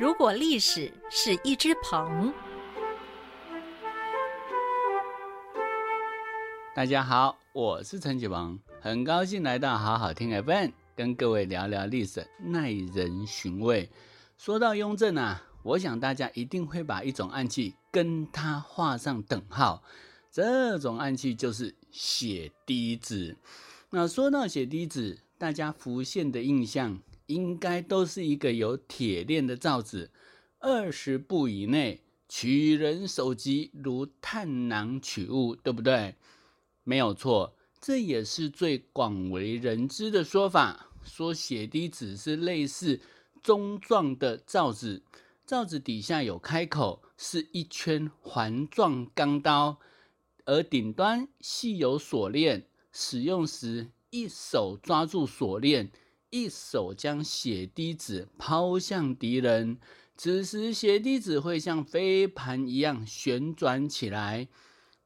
如果历史是一只鹏，大家好，我是陈启鹏，很高兴来到好好听 FM，跟各位聊聊历史，耐人寻味。说到雍正啊，我想大家一定会把一种暗器跟他画上等号，这种暗器就是血滴子。那说到血滴子，大家浮现的印象。应该都是一个有铁链的罩子，二十步以内取人首级，如探囊取物，对不对？没有错，这也是最广为人知的说法。说血滴子是类似中状的罩子，罩子底下有开口，是一圈环状钢刀，而顶端系有锁链，使用时一手抓住锁链。一手将血滴子抛向敌人，此时血滴子会像飞盘一样旋转起来。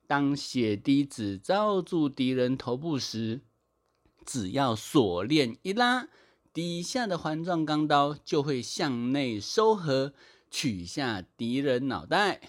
当血滴子罩住敌人头部时，只要锁链一拉，底下的环状钢刀就会向内收合，取下敌人脑袋。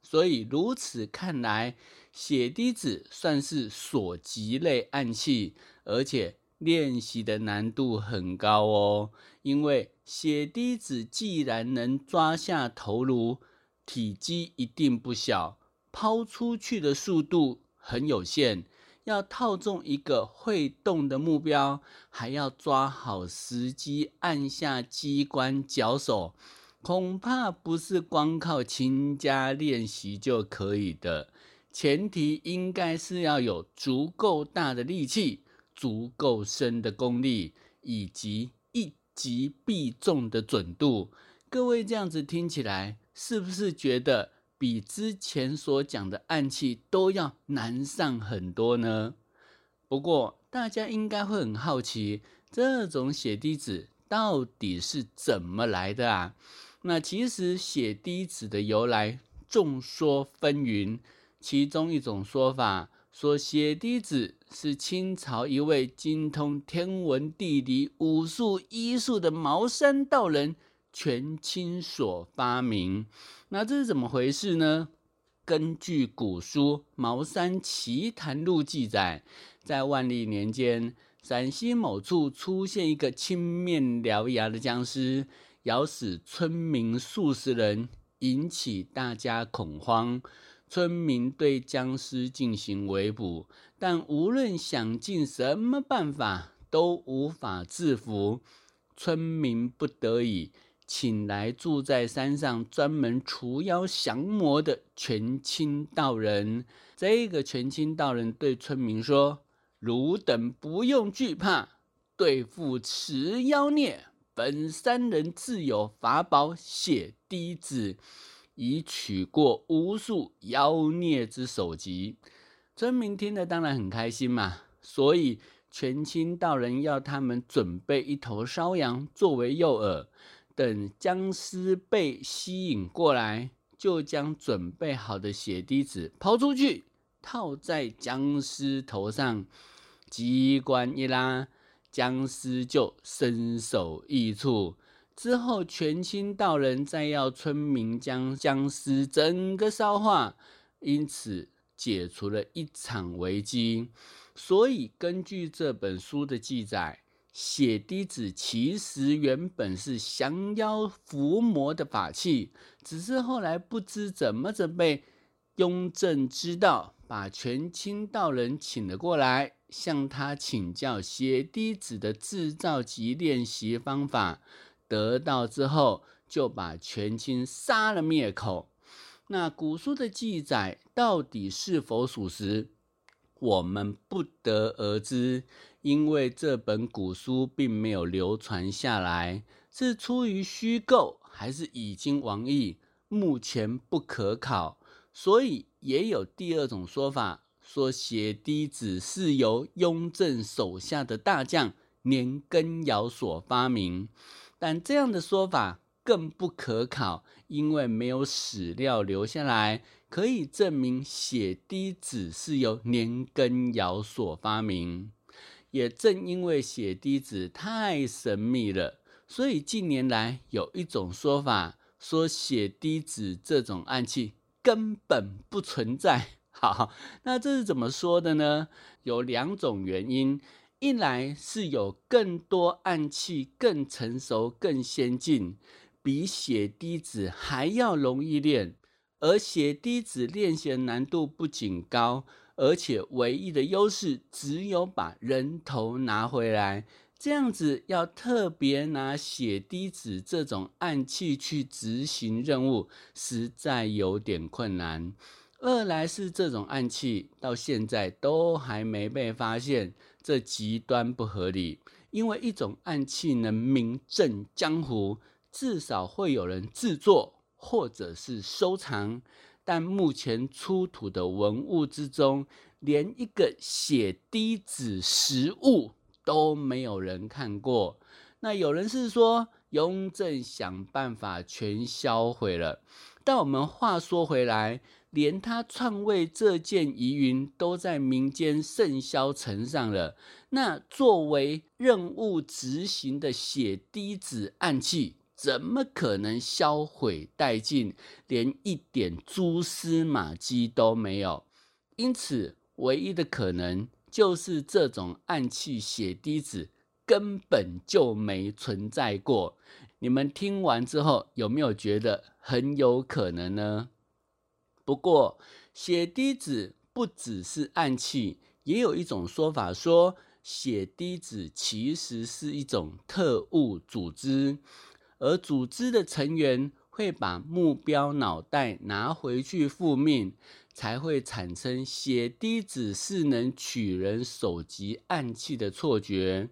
所以如此看来，血滴子算是锁击类暗器，而且。练习的难度很高哦，因为血滴子既然能抓下头颅，体积一定不小，抛出去的速度很有限，要套中一个会动的目标，还要抓好时机按下机关脚手，恐怕不是光靠勤加练习就可以的，前提应该是要有足够大的力气。足够深的功力，以及一击必中的准度，各位这样子听起来，是不是觉得比之前所讲的暗器都要难上很多呢？不过大家应该会很好奇，这种血滴子到底是怎么来的啊？那其实血滴子的由来众说纷纭，其中一种说法。说血滴子是清朝一位精通天文地理、武术、医术的茅山道人全清所发明。那这是怎么回事呢？根据古书《茅山奇谈录》记载，在万历年间，陕西某处出现一个青面獠牙的僵尸，咬死村民数十人，引起大家恐慌。村民对僵尸进行围捕，但无论想尽什么办法都无法制服。村民不得已请来住在山上专门除妖降魔的全清道人。这个全清道人对村民说：“汝等不用惧怕，对付此妖孽，本山人自有法宝血滴子。”已取过无数妖孽之首级，村民听了当然很开心嘛。所以全清道人要他们准备一头烧羊作为诱饵，等僵尸被吸引过来，就将准备好的血滴子抛出去，套在僵尸头上，机关一拉，僵尸就身首异处。之后，全清道人再要村民将僵尸整个烧化，因此解除了一场危机。所以，根据这本书的记载，血滴子其实原本是降妖伏魔的法器，只是后来不知怎么着被雍正知道，把全清道人请了过来，向他请教血滴子的制造及练习方法。得到之后，就把全清杀了灭口。那古书的记载到底是否属实，我们不得而知，因为这本古书并没有流传下来，是出于虚构还是已经亡佚，目前不可考。所以也有第二种说法，说血滴子是由雍正手下的大将年羹尧所发明。但这样的说法更不可考，因为没有史料留下来可以证明血滴子是由年羹尧所发明。也正因为血滴子太神秘了，所以近年来有一种说法，说血滴子这种暗器根本不存在。好，那这是怎么说的呢？有两种原因：一来是有更多暗器更成熟、更先进，比血滴子还要容易练；而血滴子练习的难度不仅高，而且唯一的优势只有把人头拿回来。这样子要特别拿血滴子这种暗器去执行任务，实在有点困难。二来是这种暗器到现在都还没被发现，这极端不合理。因为一种暗器能名震江湖，至少会有人制作或者是收藏，但目前出土的文物之中，连一个血滴子实物。都没有人看过。那有人是说雍正想办法全销毁了，但我们话说回来，连他篡位这件疑云都在民间甚嚣尘上了。那作为任务执行的血滴子暗器，怎么可能销毁殆尽？连一点蛛丝马迹都没有。因此，唯一的可能。就是这种暗器血滴子根本就没存在过。你们听完之后有没有觉得很有可能呢？不过血滴子不只是暗器，也有一种说法说血滴子其实是一种特务组织，而组织的成员会把目标脑袋拿回去复命。才会产生血滴子是能取人首级暗器的错觉。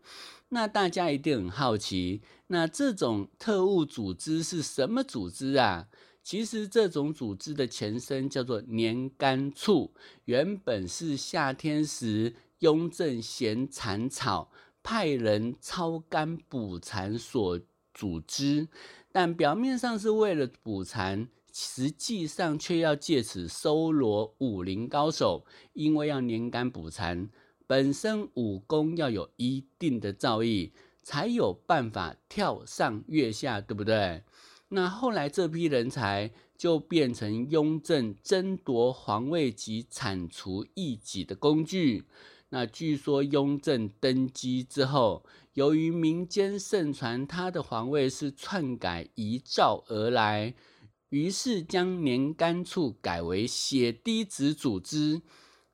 那大家一定很好奇，那这种特务组织是什么组织啊？其实这种组织的前身叫做年干处，原本是夏天时雍正嫌蚕草，派人抄干捕蚕所组织，但表面上是为了补蚕。实际上却要借此收罗武林高手，因为要连杆补残，本身武功要有一定的造诣，才有办法跳上月下，对不对？那后来这批人才就变成雍正争夺皇位及铲除异己的工具。那据说雍正登基之后，由于民间盛传他的皇位是篡改遗诏而来。于是将年干处改为血滴子组织，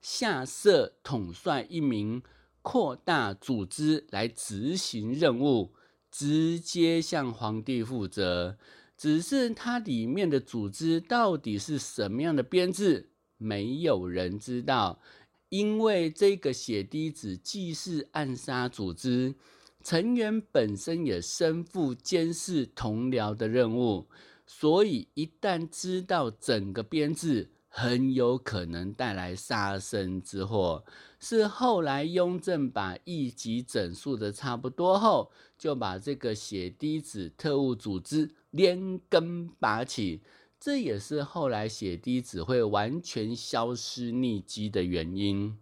下设统帅一名，扩大组织来执行任务，直接向皇帝负责。只是它里面的组织到底是什么样的编制，没有人知道。因为这个血滴子既是暗杀组织，成员本身也身负监视同僚的任务。所以，一旦知道整个编制，很有可能带来杀身之祸。是后来雍正把一级整肃的差不多后，就把这个血滴子特务组织连根拔起。这也是后来血滴子会完全消失匿迹的原因。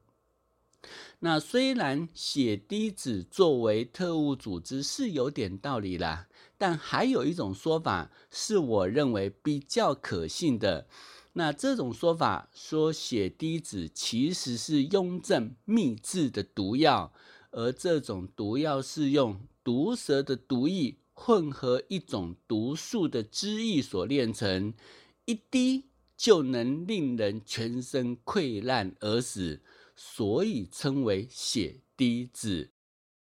那虽然血滴子作为特务组织是有点道理啦。但还有一种说法是我认为比较可信的，那这种说法说血滴子其实是雍正秘制的毒药，而这种毒药是用毒蛇的毒液混合一种毒素的汁液所炼成，一滴就能令人全身溃烂而死，所以称为血滴子。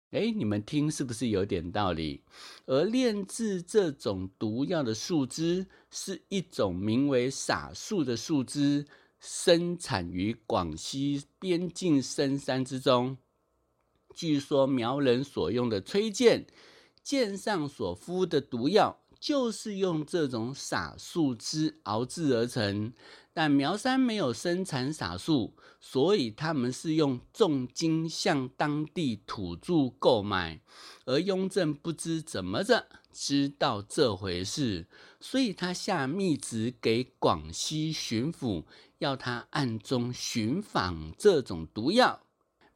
哎，你们听是不是有点道理？而炼制这种毒药的树枝是一种名为傻树的树枝，生产于广西边境深山之中。据说苗人所用的吹剑，剑上所敷的毒药。就是用这种傻树枝熬制而成，但苗山没有生产傻树，所以他们是用重金向当地土著购买。而雍正不知怎么着知道这回事，所以他下密旨给广西巡抚，要他暗中寻访这种毒药，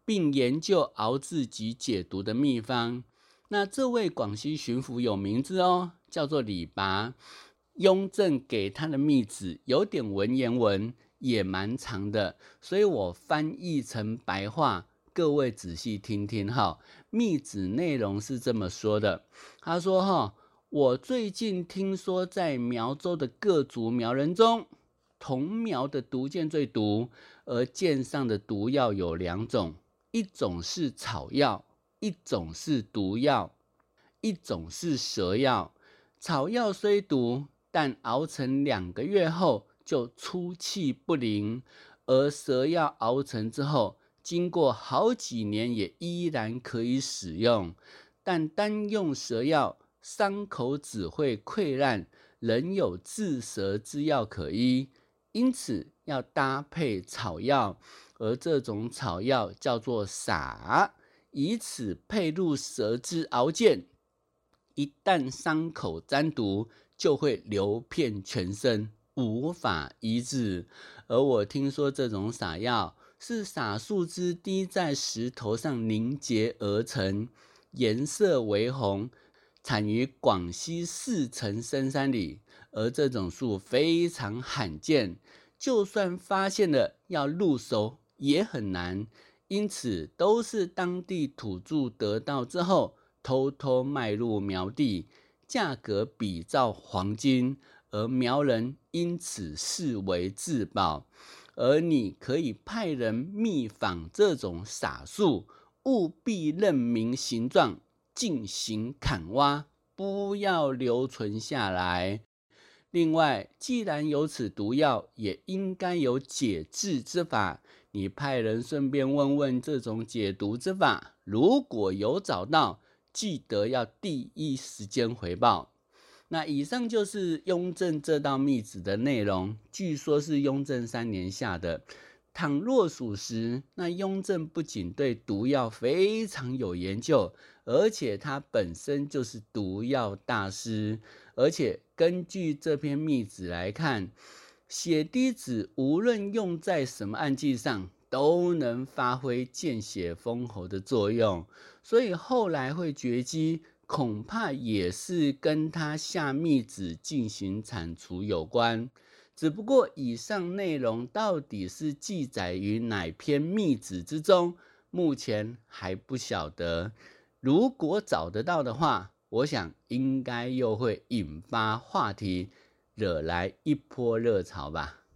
并研究熬制及解毒的秘方。那这位广西巡抚有名字哦。叫做李拔，雍正给他的密旨有点文言文，也蛮长的，所以我翻译成白话，各位仔细听听哈。密旨内容是这么说的：他说哈，我最近听说在苗州的各族苗人中，同苗的毒箭最毒，而箭上的毒药有两种，一种是草药，一种是毒药，一种是蛇药。草药虽毒。但熬成两个月后就出气不灵，而蛇药熬成之后，经过好几年也依然可以使用。但单用蛇药，伤口只会溃烂，仍有治蛇之药可医。因此要搭配草药，而这种草药叫做撒，以此配入蛇之熬剑，一旦伤口沾毒。就会流遍全身，无法医治。而我听说这种撒药是撒树枝滴在石头上凝结而成，颜色为红，产于广西四城深山里。而这种树非常罕见，就算发现了，要入手也很难。因此，都是当地土著得到之后，偷偷卖入苗地。价格比照黄金，而苗人因此视为至宝。而你可以派人密访这种傻树，务必认明形状，进行砍挖，不要留存下来。另外，既然有此毒药，也应该有解治之法。你派人顺便问问这种解毒之法，如果有找到。记得要第一时间回报。那以上就是雍正这道密旨的内容，据说是雍正三年下的。倘若属实，那雍正不仅对毒药非常有研究，而且他本身就是毒药大师。而且根据这篇密旨来看，血滴子无论用在什么案件上。都能发挥见血封喉的作用，所以后来会绝迹，恐怕也是跟他下密旨进行铲除有关。只不过以上内容到底是记载于哪篇密旨之中，目前还不晓得。如果找得到的话，我想应该又会引发话题，惹来一波热潮吧。